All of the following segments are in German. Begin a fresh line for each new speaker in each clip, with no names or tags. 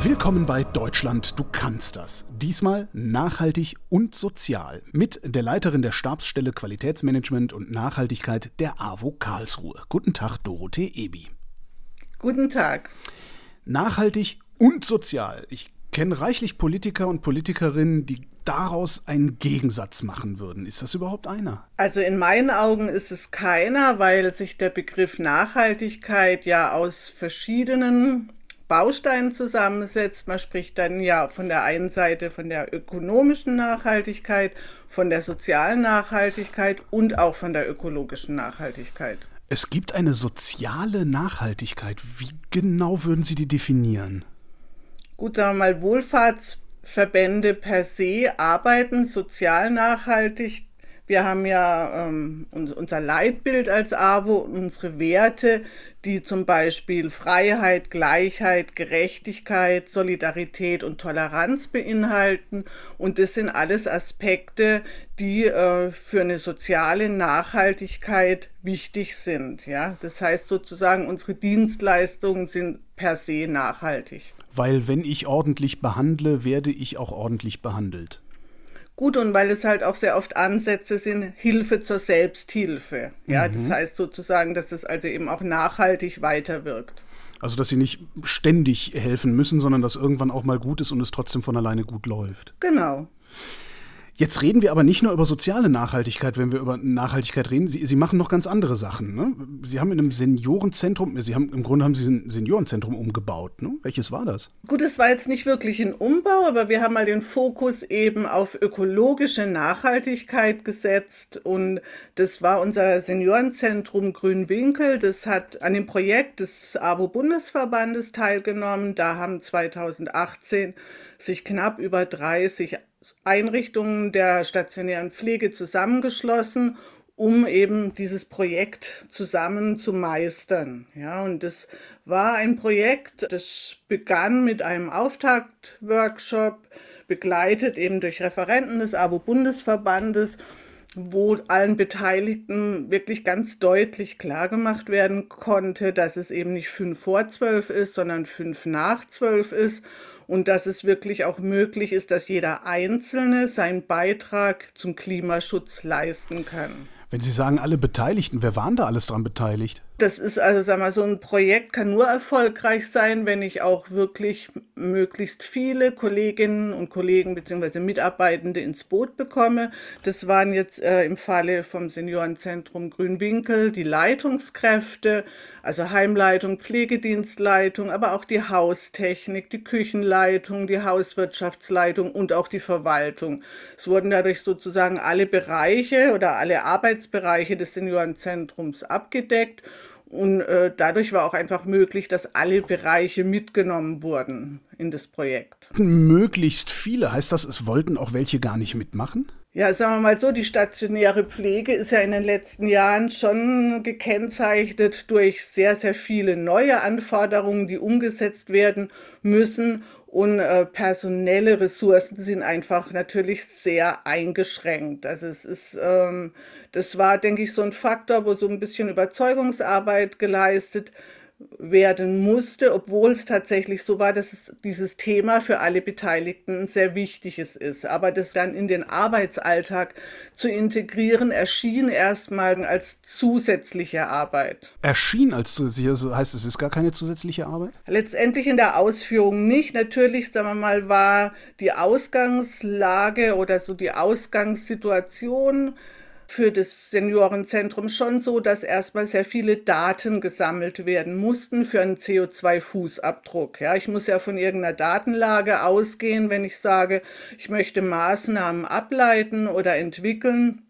Willkommen bei Deutschland, du kannst das. Diesmal nachhaltig und sozial mit der Leiterin der Stabsstelle Qualitätsmanagement und Nachhaltigkeit der AWO Karlsruhe. Guten Tag, Dorothee Ebi.
Guten Tag.
Nachhaltig und sozial. Ich kenne reichlich Politiker und Politikerinnen, die daraus einen Gegensatz machen würden. Ist das überhaupt einer?
Also in meinen Augen ist es keiner, weil sich der Begriff Nachhaltigkeit ja aus verschiedenen Bausteinen zusammensetzt. Man spricht dann ja von der einen Seite von der ökonomischen Nachhaltigkeit, von der sozialen Nachhaltigkeit und auch von der ökologischen Nachhaltigkeit.
Es gibt eine soziale Nachhaltigkeit. Wie genau würden Sie die definieren?
Gut, sagen wir mal, Wohlfahrts Verbände per se arbeiten sozial nachhaltig. Wir haben ja ähm, unser Leitbild als AWO, unsere Werte, die zum Beispiel Freiheit, Gleichheit, Gerechtigkeit, Solidarität und Toleranz beinhalten. Und das sind alles Aspekte, die äh, für eine soziale Nachhaltigkeit wichtig sind. Ja? Das heißt sozusagen, unsere Dienstleistungen sind per se nachhaltig
weil wenn ich ordentlich behandle, werde ich auch ordentlich behandelt.
Gut, und weil es halt auch sehr oft Ansätze sind, Hilfe zur Selbsthilfe. Ja, mhm. das heißt sozusagen, dass es also eben auch nachhaltig weiterwirkt.
Also, dass sie nicht ständig helfen müssen, sondern dass irgendwann auch mal gut ist und es trotzdem von alleine gut läuft.
Genau.
Jetzt reden wir aber nicht nur über soziale Nachhaltigkeit, wenn wir über Nachhaltigkeit reden. Sie, Sie machen noch ganz andere Sachen. Ne? Sie haben in einem Seniorenzentrum, Sie haben im Grunde haben Sie ein Seniorenzentrum umgebaut. Ne? Welches war das?
Gut, es war jetzt nicht wirklich ein Umbau, aber wir haben mal den Fokus eben auf ökologische Nachhaltigkeit gesetzt und das war unser Seniorenzentrum Grünwinkel. Das hat an dem Projekt des AWO-Bundesverbandes teilgenommen. Da haben 2018 sich knapp über 30 Einrichtungen der stationären Pflege zusammengeschlossen, um eben dieses Projekt zusammen zu meistern. Ja, und das war ein Projekt, das begann mit einem Auftaktworkshop, begleitet eben durch Referenten des ABO-Bundesverbandes, wo allen Beteiligten wirklich ganz deutlich klargemacht werden konnte, dass es eben nicht fünf vor zwölf ist, sondern fünf nach zwölf ist und dass es wirklich auch möglich ist, dass jeder Einzelne seinen Beitrag zum Klimaschutz leisten kann.
Wenn Sie sagen, alle Beteiligten, wer waren da alles dran beteiligt?
Das ist also, sag mal, so ein Projekt kann nur erfolgreich sein, wenn ich auch wirklich möglichst viele Kolleginnen und Kollegen bzw. Mitarbeitende ins Boot bekomme. Das waren jetzt äh, im Falle vom Seniorenzentrum Grünwinkel die Leitungskräfte, also Heimleitung, Pflegedienstleitung, aber auch die Haustechnik, die Küchenleitung, die Hauswirtschaftsleitung und auch die Verwaltung. Es wurden dadurch sozusagen alle Bereiche oder alle Arbeitsbereiche des Seniorenzentrums abgedeckt. Und äh, dadurch war auch einfach möglich, dass alle Bereiche mitgenommen wurden in das Projekt.
Möglichst viele, heißt das, es wollten auch welche gar nicht mitmachen?
Ja, sagen wir mal so, die stationäre Pflege ist ja in den letzten Jahren schon gekennzeichnet durch sehr, sehr viele neue Anforderungen, die umgesetzt werden müssen. Und äh, personelle Ressourcen sind einfach natürlich sehr eingeschränkt. Also es ist, ähm, das war, denke ich, so ein Faktor, wo so ein bisschen Überzeugungsarbeit geleistet werden musste, obwohl es tatsächlich so war, dass es dieses Thema für alle Beteiligten ein sehr wichtiges ist. Aber das dann in den Arbeitsalltag zu integrieren, erschien erstmal als zusätzliche Arbeit.
Erschien als zusätzliche, das heißt, es ist gar keine zusätzliche Arbeit?
Letztendlich in der Ausführung nicht. Natürlich, sagen wir mal, war die Ausgangslage oder so die Ausgangssituation für das Seniorenzentrum schon so, dass erstmal sehr viele Daten gesammelt werden mussten für einen CO2-Fußabdruck. Ja, ich muss ja von irgendeiner Datenlage ausgehen, wenn ich sage, ich möchte Maßnahmen ableiten oder entwickeln.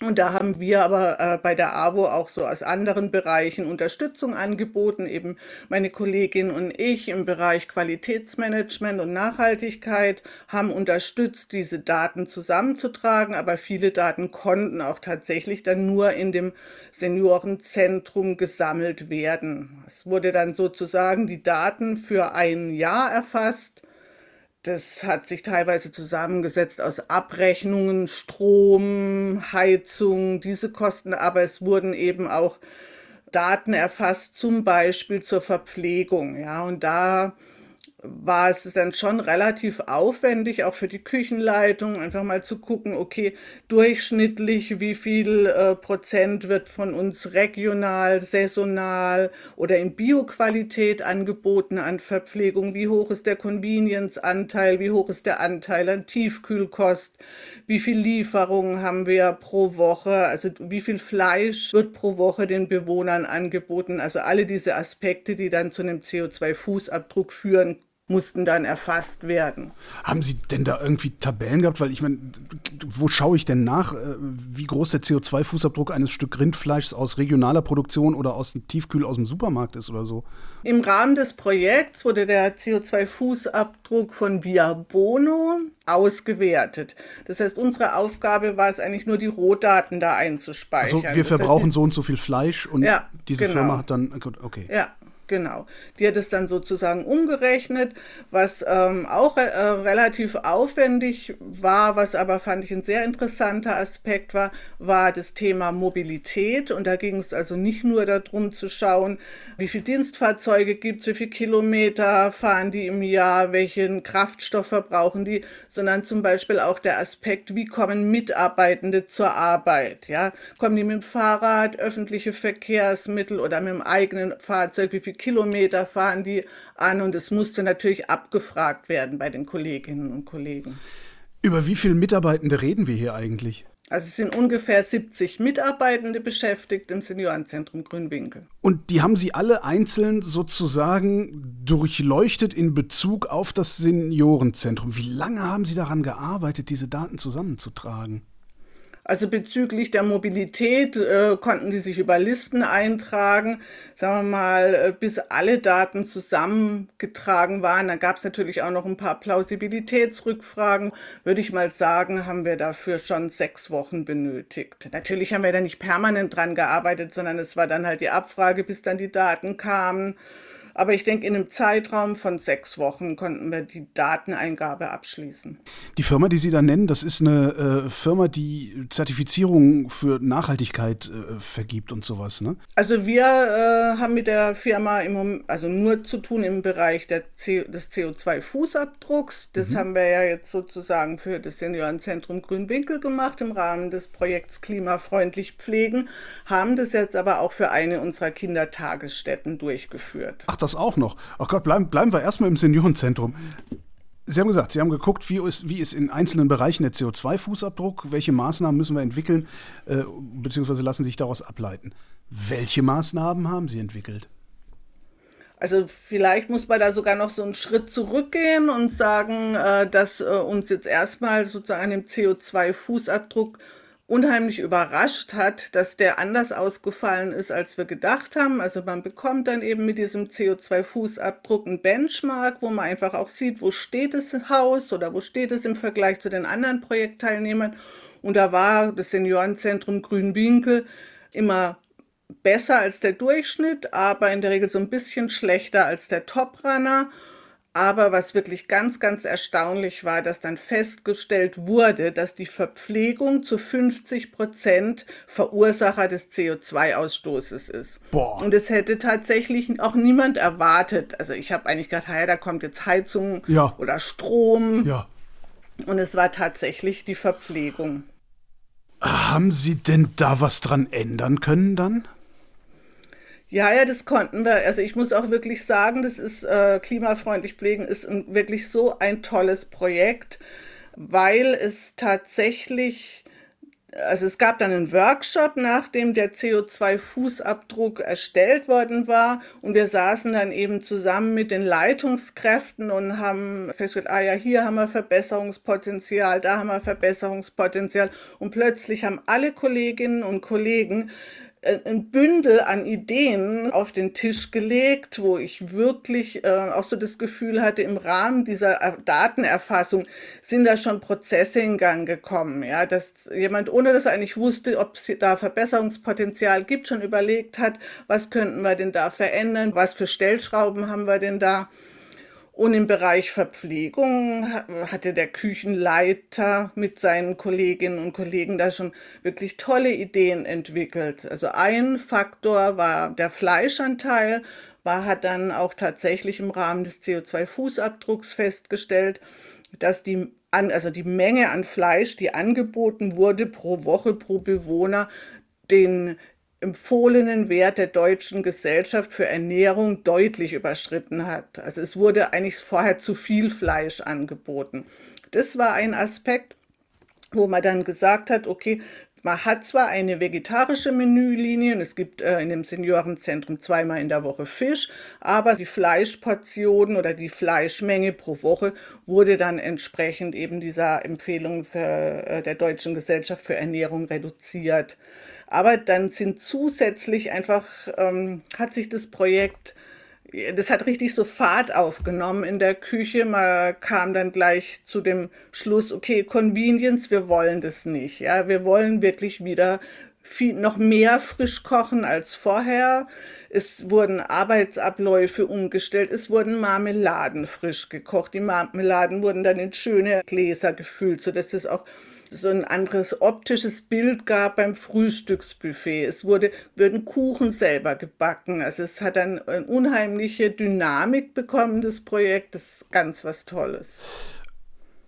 Und da haben wir aber äh, bei der AWO auch so aus anderen Bereichen Unterstützung angeboten, eben meine Kollegin und ich im Bereich Qualitätsmanagement und Nachhaltigkeit haben unterstützt, diese Daten zusammenzutragen, aber viele Daten konnten auch tatsächlich dann nur in dem Seniorenzentrum gesammelt werden. Es wurde dann sozusagen die Daten für ein Jahr erfasst das hat sich teilweise zusammengesetzt aus Abrechnungen, Strom, Heizung, diese Kosten, aber es wurden eben auch Daten erfasst, zum Beispiel zur Verpflegung. Ja, und da war es dann schon relativ aufwendig, auch für die Küchenleitung, einfach mal zu gucken, okay, durchschnittlich, wie viel äh, Prozent wird von uns regional, saisonal oder in Bioqualität angeboten an Verpflegung, wie hoch ist der Convenience-Anteil, wie hoch ist der Anteil an Tiefkühlkost, wie viel Lieferungen haben wir pro Woche, also wie viel Fleisch wird pro Woche den Bewohnern angeboten, also alle diese Aspekte, die dann zu einem CO2-Fußabdruck führen mussten dann erfasst werden.
Haben Sie denn da irgendwie Tabellen gehabt? Weil ich meine, wo schaue ich denn nach, äh, wie groß der CO2-Fußabdruck eines Stück Rindfleischs aus regionaler Produktion oder aus dem Tiefkühl aus dem Supermarkt ist oder so?
Im Rahmen des Projekts wurde der CO2-Fußabdruck von Via Bono ausgewertet. Das heißt, unsere Aufgabe war es eigentlich nur, die Rohdaten da einzuspeichern.
Also wir verbrauchen heißt, so und so viel Fleisch und ja, diese genau. Firma hat dann, okay.
Ja, Genau. Die hat es dann sozusagen umgerechnet, was ähm, auch äh, relativ aufwendig war, was aber fand ich ein sehr interessanter Aspekt war, war das Thema Mobilität. Und da ging es also nicht nur darum zu schauen, wie viele Dienstfahrzeuge gibt es, wie viele Kilometer fahren die im Jahr, welchen Kraftstoff verbrauchen die, sondern zum Beispiel auch der Aspekt, wie kommen Mitarbeitende zur Arbeit. Ja? Kommen die mit dem Fahrrad, öffentliche Verkehrsmittel oder mit dem eigenen Fahrzeug, wie viele Kilometer fahren die an? Und es musste natürlich abgefragt werden bei den Kolleginnen und Kollegen.
Über wie viele Mitarbeitende reden wir hier eigentlich?
Also es sind ungefähr 70 Mitarbeitende beschäftigt im Seniorenzentrum Grünwinkel.
Und die haben Sie alle einzeln sozusagen durchleuchtet in Bezug auf das Seniorenzentrum. Wie lange haben Sie daran gearbeitet, diese Daten zusammenzutragen?
Also bezüglich der Mobilität äh, konnten die sich über Listen eintragen, sagen wir mal, äh, bis alle Daten zusammengetragen waren. Dann gab es natürlich auch noch ein paar Plausibilitätsrückfragen. Würde ich mal sagen, haben wir dafür schon sechs Wochen benötigt. Natürlich haben wir da nicht permanent dran gearbeitet, sondern es war dann halt die Abfrage, bis dann die Daten kamen. Aber ich denke, in einem Zeitraum von sechs Wochen konnten wir die Dateneingabe abschließen.
Die Firma, die Sie da nennen, das ist eine äh, Firma, die Zertifizierung für Nachhaltigkeit äh, vergibt und sowas, ne?
Also wir äh, haben mit der Firma im Moment, also nur zu tun im Bereich der C des CO2-Fußabdrucks. Das mhm. haben wir ja jetzt sozusagen für das Seniorenzentrum Grünwinkel gemacht im Rahmen des Projekts Klimafreundlich Pflegen, haben das jetzt aber auch für eine unserer Kindertagesstätten durchgeführt.
Ach, das auch noch. Ach Gott, bleiben, bleiben wir erstmal im Seniorenzentrum. Sie haben gesagt, Sie haben geguckt, wie ist, wie ist in einzelnen Bereichen der CO2-Fußabdruck, welche Maßnahmen müssen wir entwickeln, äh, beziehungsweise lassen sich daraus ableiten. Welche Maßnahmen haben Sie entwickelt?
Also vielleicht muss man da sogar noch so einen Schritt zurückgehen und sagen, äh, dass äh, uns jetzt erstmal sozusagen an dem CO2-Fußabdruck unheimlich überrascht hat, dass der anders ausgefallen ist, als wir gedacht haben. Also man bekommt dann eben mit diesem CO2-Fußabdruck einen Benchmark, wo man einfach auch sieht, wo steht das Haus oder wo steht es im Vergleich zu den anderen Projektteilnehmern. Und da war das Seniorenzentrum Grünwinkel immer besser als der Durchschnitt, aber in der Regel so ein bisschen schlechter als der Toprunner. Aber was wirklich ganz, ganz erstaunlich war, dass dann festgestellt wurde, dass die Verpflegung zu 50 Prozent Verursacher des CO2-Ausstoßes ist. Boah. Und es hätte tatsächlich auch niemand erwartet. Also ich habe eigentlich gedacht, hey, da kommt jetzt Heizung ja. oder Strom. Ja. Und es war tatsächlich die Verpflegung.
Haben Sie denn da was dran ändern können dann?
Ja, ja, das konnten wir. Also ich muss auch wirklich sagen, das ist äh, klimafreundlich pflegen ist ein, wirklich so ein tolles Projekt, weil es tatsächlich also es gab dann einen Workshop, nachdem der CO2-Fußabdruck erstellt worden war. Und wir saßen dann eben zusammen mit den Leitungskräften und haben festgestellt, ah ja, hier haben wir Verbesserungspotenzial, da haben wir Verbesserungspotenzial. Und plötzlich haben alle Kolleginnen und Kollegen ein Bündel an Ideen auf den Tisch gelegt, wo ich wirklich äh, auch so das Gefühl hatte, im Rahmen dieser Datenerfassung sind da schon Prozesse in Gang gekommen. Ja, dass jemand, ohne dass er eigentlich wusste, ob es da Verbesserungspotenzial gibt, schon überlegt hat, was könnten wir denn da verändern, was für Stellschrauben haben wir denn da. Und im Bereich Verpflegung hatte der Küchenleiter mit seinen Kolleginnen und Kollegen da schon wirklich tolle Ideen entwickelt. Also ein Faktor war der Fleischanteil, war, hat dann auch tatsächlich im Rahmen des CO2-Fußabdrucks festgestellt, dass die, also die Menge an Fleisch, die angeboten wurde pro Woche, pro Bewohner, den empfohlenen Wert der Deutschen Gesellschaft für Ernährung deutlich überschritten hat. Also es wurde eigentlich vorher zu viel Fleisch angeboten. Das war ein Aspekt, wo man dann gesagt hat, okay, man hat zwar eine vegetarische Menülinie und es gibt äh, in dem Seniorenzentrum zweimal in der Woche Fisch, aber die Fleischportionen oder die Fleischmenge pro Woche wurde dann entsprechend eben dieser Empfehlung für, äh, der Deutschen Gesellschaft für Ernährung reduziert. Aber dann sind zusätzlich einfach, ähm, hat sich das Projekt das hat richtig so Fahrt aufgenommen in der Küche. Man kam dann gleich zu dem Schluss, okay, Convenience, wir wollen das nicht. Ja, wir wollen wirklich wieder viel, noch mehr frisch kochen als vorher. Es wurden Arbeitsabläufe umgestellt. Es wurden Marmeladen frisch gekocht. Die Marmeladen wurden dann in schöne Gläser gefüllt, sodass es auch so ein anderes optisches Bild gab beim Frühstücksbuffet. Es wurde, wurden Kuchen selber gebacken. Also es hat dann eine unheimliche Dynamik bekommen, das Projekt. Das ist ganz was Tolles.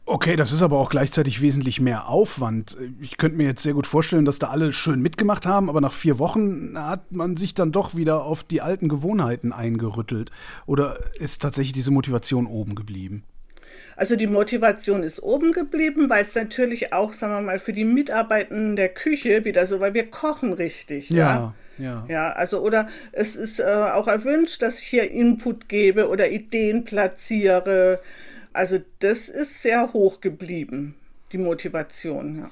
Okay, das ist aber auch gleichzeitig wesentlich mehr Aufwand. Ich könnte mir jetzt sehr gut vorstellen, dass da alle schön mitgemacht haben, aber nach vier Wochen hat man sich dann doch wieder auf die alten Gewohnheiten eingerüttelt. Oder ist tatsächlich diese Motivation oben geblieben?
Also die Motivation ist oben geblieben, weil es natürlich auch, sagen wir mal, für die Mitarbeitenden der Küche wieder so, weil wir kochen richtig. Ja. ja. Ja. ja, also oder es ist äh, auch erwünscht, dass ich hier Input gebe oder Ideen platziere. Also das ist sehr hoch geblieben, die Motivation. Ja.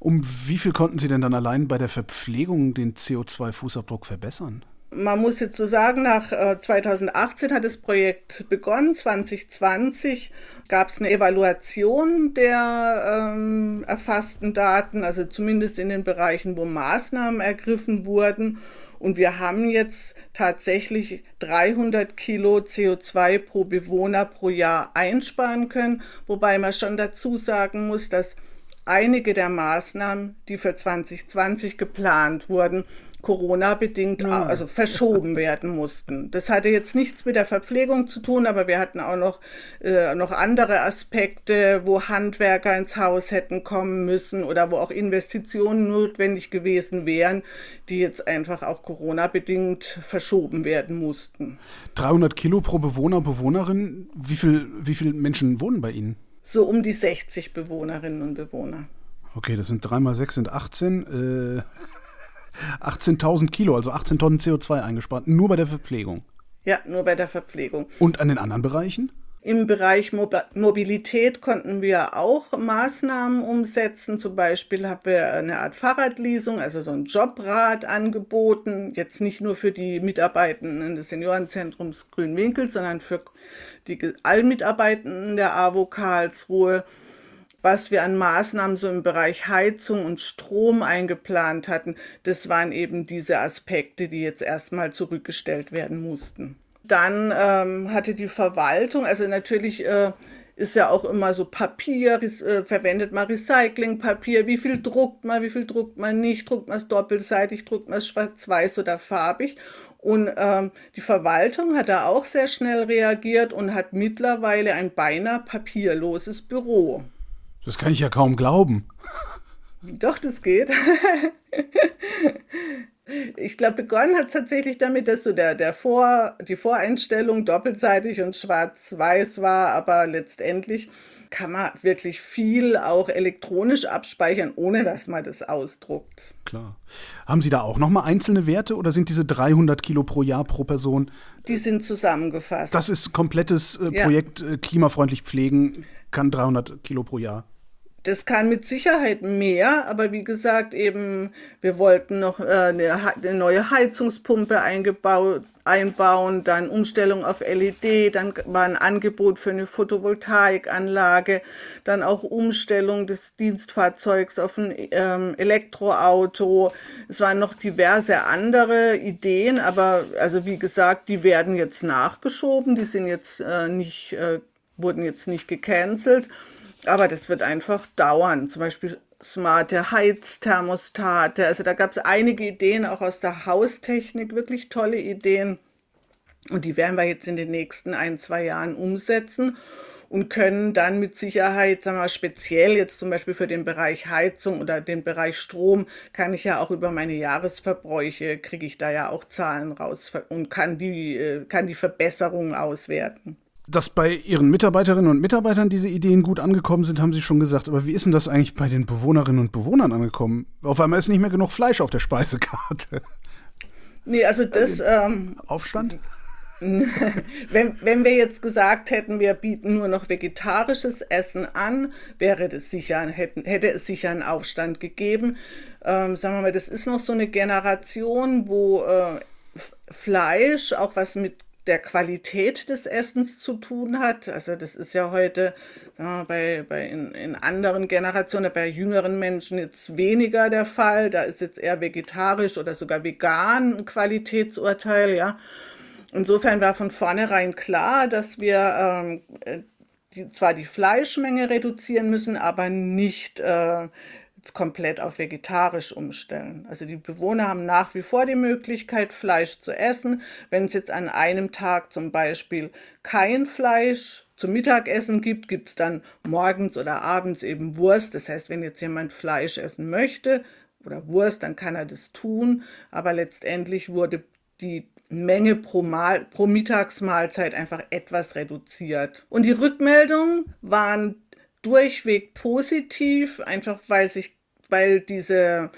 Um wie viel konnten Sie denn dann allein bei der Verpflegung den CO2-Fußabdruck verbessern?
Man muss jetzt so sagen, nach äh, 2018 hat das Projekt begonnen, 2020 gab es eine Evaluation der ähm, erfassten Daten, also zumindest in den Bereichen, wo Maßnahmen ergriffen wurden. Und wir haben jetzt tatsächlich 300 Kilo CO2 pro Bewohner pro Jahr einsparen können, wobei man schon dazu sagen muss, dass einige der Maßnahmen, die für 2020 geplant wurden, Corona-bedingt also verschoben werden mussten. Das hatte jetzt nichts mit der Verpflegung zu tun, aber wir hatten auch noch, äh, noch andere Aspekte, wo Handwerker ins Haus hätten kommen müssen oder wo auch Investitionen notwendig gewesen wären, die jetzt einfach auch Corona-bedingt verschoben werden mussten.
300 Kilo pro Bewohner, Bewohnerin. Wie, viel, wie viele Menschen wohnen bei Ihnen?
So um die 60 Bewohnerinnen und Bewohner.
Okay, das sind 3 mal 6 sind 18. Äh 18.000 Kilo, also 18 Tonnen CO2 eingespart, nur bei der Verpflegung.
Ja, nur bei der Verpflegung.
Und an den anderen Bereichen?
Im Bereich Mobilität konnten wir auch Maßnahmen umsetzen. Zum Beispiel haben wir eine Art Fahrradleasing, also so ein Jobrad angeboten. Jetzt nicht nur für die Mitarbeitenden des Seniorenzentrums Grünwinkel, sondern für die Allmitarbeitenden der AWO Karlsruhe was wir an Maßnahmen so im Bereich Heizung und Strom eingeplant hatten, das waren eben diese Aspekte, die jetzt erstmal zurückgestellt werden mussten. Dann ähm, hatte die Verwaltung, also natürlich äh, ist ja auch immer so Papier, äh, verwendet man Recyclingpapier, wie viel druckt man, wie viel druckt man nicht, druckt man es doppelseitig, druckt man es schwarz-weiß oder farbig. Und ähm, die Verwaltung hat da auch sehr schnell reagiert und hat mittlerweile ein beinahe papierloses Büro.
Das kann ich ja kaum glauben.
Doch, das geht. ich glaube, begonnen hat es tatsächlich damit, dass so der, der Vor, die Voreinstellung doppelseitig und schwarz-weiß war, aber letztendlich kann man wirklich viel auch elektronisch abspeichern, ohne dass man das ausdruckt.
Klar. Haben Sie da auch nochmal einzelne Werte oder sind diese 300 Kilo pro Jahr pro Person?
Die sind zusammengefasst.
Das ist komplettes äh, Projekt ja. äh, klimafreundlich pflegen, kann 300 Kilo pro Jahr.
Das kann mit Sicherheit mehr, aber wie gesagt, eben, wir wollten noch äh, eine, eine, neue Heizungspumpe eingebaut, einbauen, dann Umstellung auf LED, dann war ein Angebot für eine Photovoltaikanlage, dann auch Umstellung des Dienstfahrzeugs auf ein ähm, Elektroauto. Es waren noch diverse andere Ideen, aber also wie gesagt, die werden jetzt nachgeschoben, die sind jetzt äh, nicht, äh, wurden jetzt nicht gecancelt. Aber das wird einfach dauern. Zum Beispiel smarte Heizthermostate. Also da gab es einige Ideen auch aus der Haustechnik, wirklich tolle Ideen. Und die werden wir jetzt in den nächsten ein, zwei Jahren umsetzen und können dann mit Sicherheit, sagen wir speziell jetzt zum Beispiel für den Bereich Heizung oder den Bereich Strom, kann ich ja auch über meine Jahresverbräuche, kriege ich da ja auch Zahlen raus und kann die, äh, kann die Verbesserungen auswerten.
Dass bei Ihren Mitarbeiterinnen und Mitarbeitern diese Ideen gut angekommen sind, haben Sie schon gesagt. Aber wie ist denn das eigentlich bei den Bewohnerinnen und Bewohnern angekommen? Auf einmal ist nicht mehr genug Fleisch auf der Speisekarte.
Nee, also das. Ähm,
Aufstand?
wenn, wenn wir jetzt gesagt hätten, wir bieten nur noch vegetarisches Essen an, wäre das sicher, hätten, hätte es sicher einen Aufstand gegeben. Ähm, sagen wir mal, das ist noch so eine Generation, wo äh, Fleisch auch was mit der Qualität des Essens zu tun hat. Also das ist ja heute ja, bei, bei in, in, anderen Generationen, bei jüngeren Menschen jetzt weniger der Fall. Da ist jetzt eher vegetarisch oder sogar vegan ein Qualitätsurteil, ja. Insofern war von vornherein klar, dass wir ähm, äh, die, zwar die Fleischmenge reduzieren müssen, aber nicht äh, komplett auf vegetarisch umstellen. Also die Bewohner haben nach wie vor die Möglichkeit, Fleisch zu essen. Wenn es jetzt an einem Tag zum Beispiel kein Fleisch zum Mittagessen gibt, gibt es dann morgens oder abends eben Wurst. Das heißt, wenn jetzt jemand Fleisch essen möchte oder Wurst, dann kann er das tun. Aber letztendlich wurde die Menge pro, Mal, pro Mittagsmahlzeit einfach etwas reduziert. Und die Rückmeldungen waren durchweg positiv, einfach weil sich, weil diese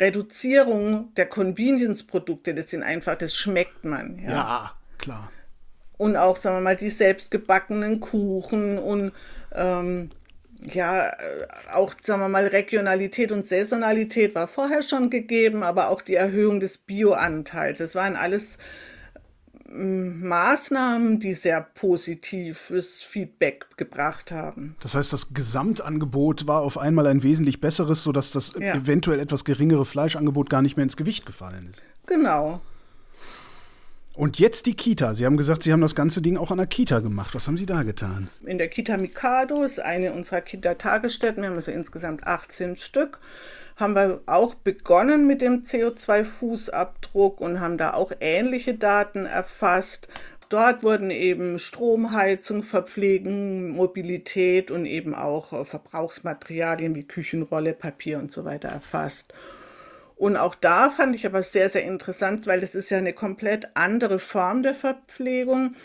Reduzierung der Convenience-Produkte, das sind einfach, das schmeckt man.
Ja, ja klar.
Und auch, sagen wir mal, die selbstgebackenen Kuchen und ähm, ja, äh, auch, sagen wir mal, Regionalität und Saisonalität war vorher schon gegeben, aber auch die Erhöhung des Bioanteils. Das waren alles Maßnahmen, die sehr positives Feedback gebracht haben.
Das heißt, das Gesamtangebot war auf einmal ein wesentlich besseres, sodass das ja. eventuell etwas geringere Fleischangebot gar nicht mehr ins Gewicht gefallen ist.
Genau.
Und jetzt die Kita. Sie haben gesagt, Sie haben das ganze Ding auch an der Kita gemacht. Was haben Sie da getan?
In der Kita Mikado ist eine unserer Kita-Tagesstätten. Wir haben also insgesamt 18 Stück. Haben wir auch begonnen mit dem CO2-Fußabdruck und haben da auch ähnliche Daten erfasst. Dort wurden eben Stromheizung, Verpflegen, Mobilität und eben auch Verbrauchsmaterialien wie Küchenrolle, Papier und so weiter erfasst. Und auch da fand ich aber sehr, sehr interessant, weil das ist ja eine komplett andere Form der Verpflegung.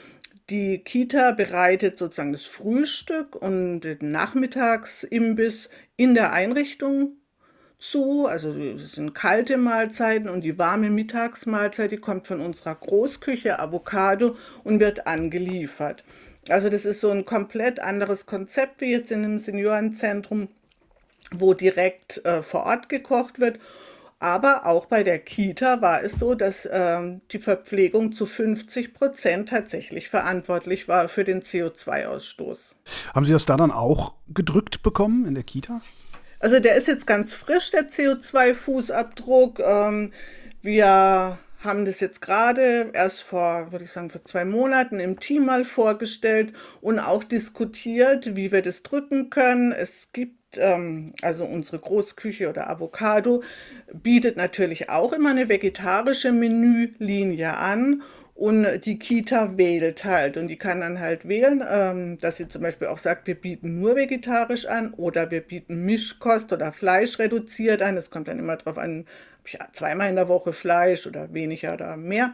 Die Kita bereitet sozusagen das Frühstück und den Nachmittagsimbiss in der Einrichtung zu. Also es sind kalte Mahlzeiten und die warme Mittagsmahlzeit, die kommt von unserer Großküche Avocado und wird angeliefert. Also das ist so ein komplett anderes Konzept wie jetzt in einem Seniorenzentrum, wo direkt äh, vor Ort gekocht wird. Aber auch bei der Kita war es so, dass ähm, die Verpflegung zu 50 Prozent tatsächlich verantwortlich war für den CO2-Ausstoß.
Haben Sie das da dann auch gedrückt bekommen in der Kita?
Also der ist jetzt ganz frisch, der CO2-Fußabdruck. Ähm, wir haben das jetzt gerade erst vor, würde ich sagen, vor zwei Monaten im Team mal vorgestellt und auch diskutiert, wie wir das drücken können. Es gibt ähm, also unsere Großküche oder Avocado, bietet natürlich auch immer eine vegetarische Menülinie an. Und die Kita wählt halt und die kann dann halt wählen, ähm, dass sie zum Beispiel auch sagt, wir bieten nur vegetarisch an oder wir bieten Mischkost oder Fleisch reduziert an. Es kommt dann immer darauf an, ob ich zweimal in der Woche Fleisch oder weniger oder mehr.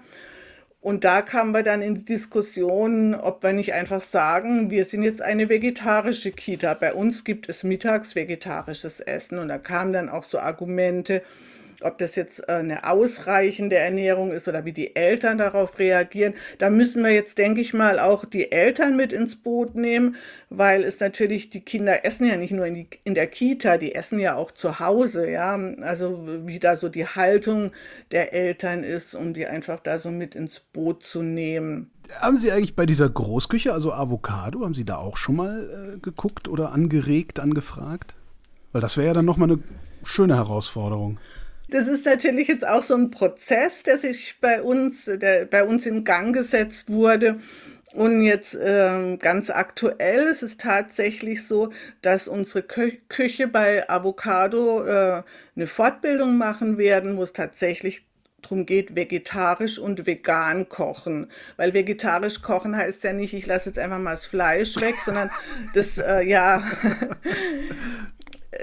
Und da kamen wir dann in die Diskussion, ob wir nicht einfach sagen, wir sind jetzt eine vegetarische Kita. Bei uns gibt es mittags vegetarisches Essen. Und da kamen dann auch so Argumente, ob das jetzt äh, eine ausreichende Ernährung ist oder wie die Eltern darauf reagieren. Da müssen wir jetzt, denke ich mal, auch die Eltern mit ins Boot nehmen, weil es natürlich, die Kinder essen ja nicht nur in, die, in der Kita, die essen ja auch zu Hause, ja. Also wie da so die Haltung der Eltern ist, um die einfach da so mit ins Boot zu nehmen.
Haben Sie eigentlich bei dieser Großküche, also Avocado, haben Sie da auch schon mal äh, geguckt oder angeregt, angefragt? Weil das wäre ja dann nochmal eine schöne Herausforderung.
Das ist natürlich jetzt auch so ein Prozess, der sich bei uns, der bei uns in Gang gesetzt wurde. Und jetzt äh, ganz aktuell ist es tatsächlich so, dass unsere Kü Küche bei Avocado äh, eine Fortbildung machen werden, wo es tatsächlich darum geht, vegetarisch und vegan kochen. Weil vegetarisch kochen heißt ja nicht, ich lasse jetzt einfach mal das Fleisch weg, sondern das, äh, ja,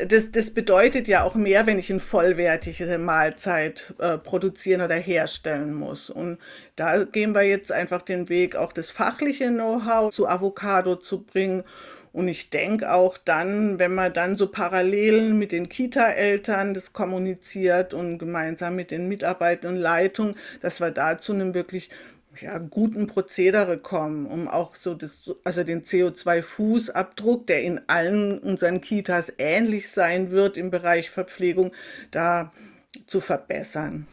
das, das bedeutet ja auch mehr, wenn ich eine vollwertige Mahlzeit äh, produzieren oder herstellen muss. Und da gehen wir jetzt einfach den Weg, auch das fachliche Know-how zu Avocado zu bringen und ich denke auch dann, wenn man dann so parallel mit den Kita-Eltern das kommuniziert und gemeinsam mit den Mitarbeitern und Leitungen, dass wir da zu einem wirklich ja, guten Prozedere kommen, um auch so das, also den CO2-Fußabdruck, der in allen unseren Kitas ähnlich sein wird im Bereich Verpflegung, da zu verbessern.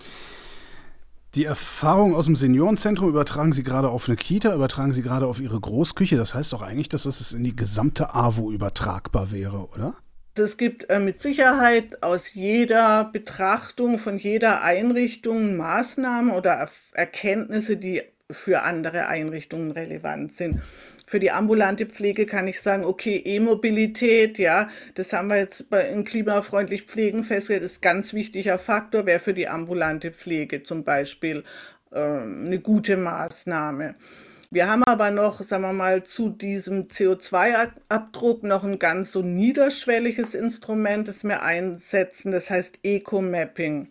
Die Erfahrung aus dem Seniorenzentrum übertragen Sie gerade auf eine Kita, übertragen Sie gerade auf Ihre Großküche. Das heißt doch eigentlich, dass das in die gesamte AWO übertragbar wäre, oder?
Es gibt äh, mit Sicherheit aus jeder Betrachtung von jeder Einrichtung Maßnahmen oder Erkenntnisse, die für andere Einrichtungen relevant sind. Für die ambulante Pflege kann ich sagen, okay, E-Mobilität, ja, das haben wir jetzt bei in klimafreundlich Pflegen festgestellt, ist ein ganz wichtiger Faktor, wäre für die ambulante Pflege zum Beispiel äh, eine gute Maßnahme. Wir haben aber noch, sagen wir mal, zu diesem CO2-Abdruck noch ein ganz so niederschwelliges Instrument, das wir einsetzen, das heißt Eco-Mapping.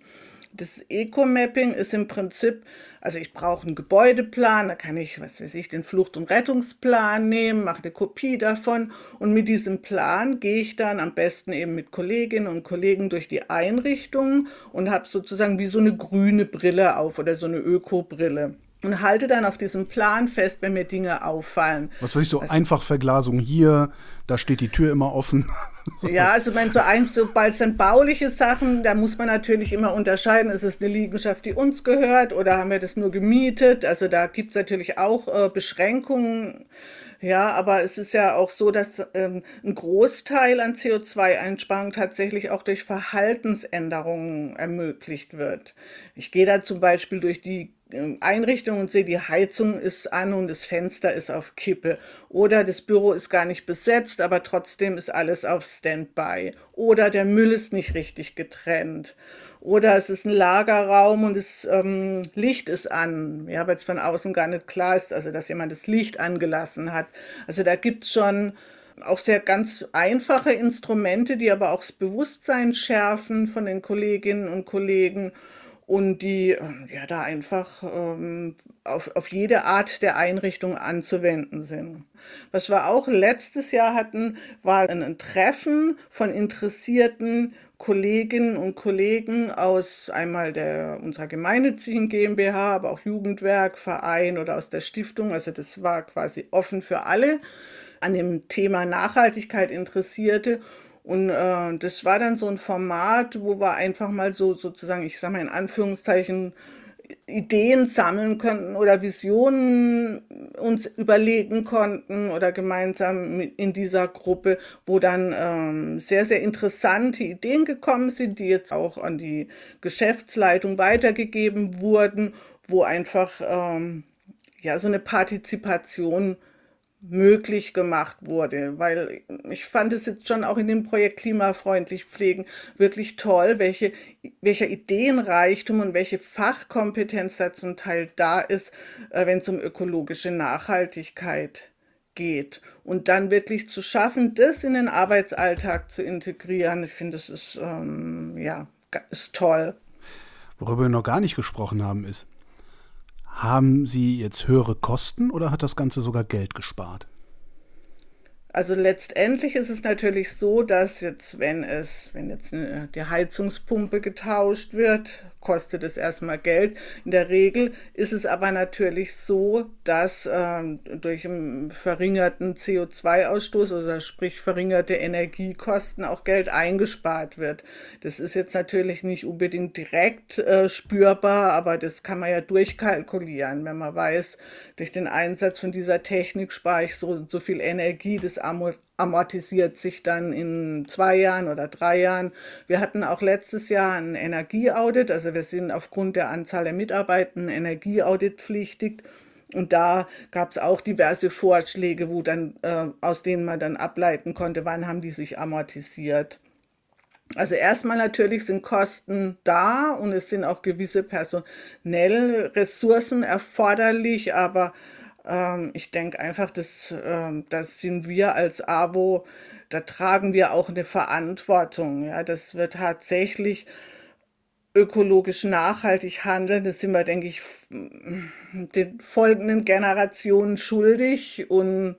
Das Eco-Mapping ist im Prinzip also ich brauche einen Gebäudeplan, da kann ich, was weiß ich, den Flucht- und Rettungsplan nehmen, mache eine Kopie davon und mit diesem Plan gehe ich dann am besten eben mit Kolleginnen und Kollegen durch die Einrichtungen und habe sozusagen wie so eine grüne Brille auf oder so eine Öko-Brille und halte dann auf diesem Plan fest, wenn mir Dinge auffallen.
Was weiß ich, so also, einfach Verglasung hier, da steht die Tür immer offen.
ja, also mein, so ein, sobald es dann bauliche Sachen, da muss man natürlich immer unterscheiden, ist es eine Liegenschaft, die uns gehört oder haben wir das nur gemietet? Also da gibt es natürlich auch äh, Beschränkungen. Ja, aber es ist ja auch so, dass ähm, ein Großteil an CO2-Einsparung tatsächlich auch durch Verhaltensänderungen ermöglicht wird. Ich gehe da zum Beispiel durch die Einrichtung und sehe, die Heizung ist an und das Fenster ist auf Kippe. Oder das Büro ist gar nicht besetzt, aber trotzdem ist alles auf Standby. Oder der Müll ist nicht richtig getrennt. Oder es ist ein Lagerraum und das ähm, Licht ist an. Ja, weil es von außen gar nicht klar ist, also dass jemand das Licht angelassen hat. Also da gibt es schon auch sehr ganz einfache Instrumente, die aber auch das Bewusstsein schärfen von den Kolleginnen und Kollegen und die ähm, ja da einfach ähm, auf, auf jede Art der Einrichtung anzuwenden sind. Was wir auch letztes Jahr hatten, war ein Treffen von interessierten Kolleginnen und Kollegen aus einmal der unserer gemeinnützigen GmbH, aber auch Jugendwerk, Verein oder aus der Stiftung. Also das war quasi offen für alle an dem Thema Nachhaltigkeit Interessierte. Und äh, das war dann so ein Format, wo wir einfach mal so sozusagen, ich sage mal in Anführungszeichen, Ideen sammeln konnten oder Visionen uns überlegen konnten oder gemeinsam in dieser Gruppe, wo dann ähm, sehr, sehr interessante Ideen gekommen sind, die jetzt auch an die Geschäftsleitung weitergegeben wurden, wo einfach ähm, ja so eine Partizipation möglich gemacht wurde, weil ich fand es jetzt schon auch in dem Projekt Klimafreundlich Pflegen wirklich toll, welche, welcher Ideenreichtum und welche Fachkompetenz da zum Teil da ist, äh, wenn es um ökologische Nachhaltigkeit geht. Und dann wirklich zu schaffen, das in den Arbeitsalltag zu integrieren, ich finde, das ist, ähm, ja, ist toll.
Worüber wir noch gar nicht gesprochen haben, ist, haben Sie jetzt höhere Kosten oder hat das Ganze sogar Geld gespart?
Also letztendlich ist es natürlich so, dass jetzt, wenn es, wenn jetzt die Heizungspumpe getauscht wird, kostet es erstmal Geld. In der Regel ist es aber natürlich so, dass ähm, durch einen verringerten CO2-Ausstoß, oder sprich verringerte Energiekosten, auch Geld eingespart wird. Das ist jetzt natürlich nicht unbedingt direkt äh, spürbar, aber das kann man ja durchkalkulieren, wenn man weiß, durch den Einsatz von dieser Technik spare ich so, so viel Energie, das amortisiert sich dann in zwei Jahren oder drei Jahren. Wir hatten auch letztes Jahr ein Energieaudit, also wir sind aufgrund der Anzahl der Mitarbeitenden Energieaudit pflichtig. Und da gab es auch diverse Vorschläge, wo dann, äh, aus denen man dann ableiten konnte, wann haben die sich amortisiert. Also erstmal natürlich sind Kosten da und es sind auch gewisse personelle Ressourcen erforderlich, aber ähm, ich denke einfach, dass, ähm, das sind wir als AWO, da tragen wir auch eine Verantwortung. Ja, dass wir tatsächlich ökologisch nachhaltig handeln. Das sind wir, denke ich, den folgenden Generationen schuldig und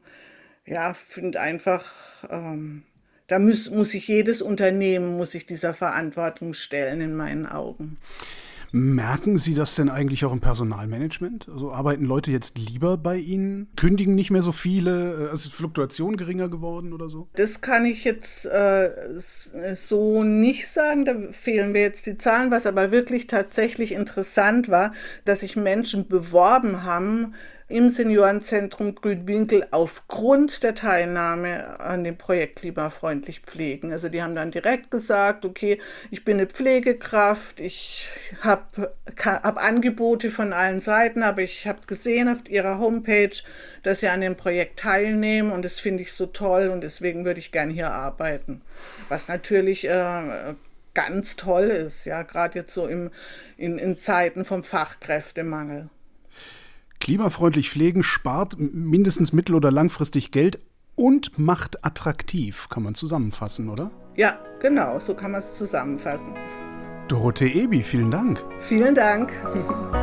ja, finde einfach, ähm, da muss, muss sich jedes Unternehmen, muss sich dieser Verantwortung stellen, in meinen Augen.
Merken Sie das denn eigentlich auch im Personalmanagement? Also arbeiten Leute jetzt lieber bei Ihnen? Kündigen nicht mehr so viele? Also ist Fluktuation geringer geworden oder so?
Das kann ich jetzt äh, so nicht sagen. Da fehlen mir jetzt die Zahlen. Was aber wirklich tatsächlich interessant war, dass sich Menschen beworben haben, im Seniorenzentrum Grünwinkel aufgrund der Teilnahme an dem Projekt Klimafreundlich Pflegen. Also die haben dann direkt gesagt, okay, ich bin eine Pflegekraft, ich habe hab Angebote von allen Seiten, aber ich habe gesehen auf ihrer Homepage, dass sie an dem Projekt teilnehmen und das finde ich so toll und deswegen würde ich gerne hier arbeiten. Was natürlich äh, ganz toll ist, ja, gerade jetzt so im, in, in Zeiten vom Fachkräftemangel.
Klimafreundlich pflegen spart mindestens mittel- oder langfristig Geld und macht attraktiv, kann man zusammenfassen, oder?
Ja, genau, so kann man es zusammenfassen.
Dorothee Ebi, vielen Dank.
Vielen Dank.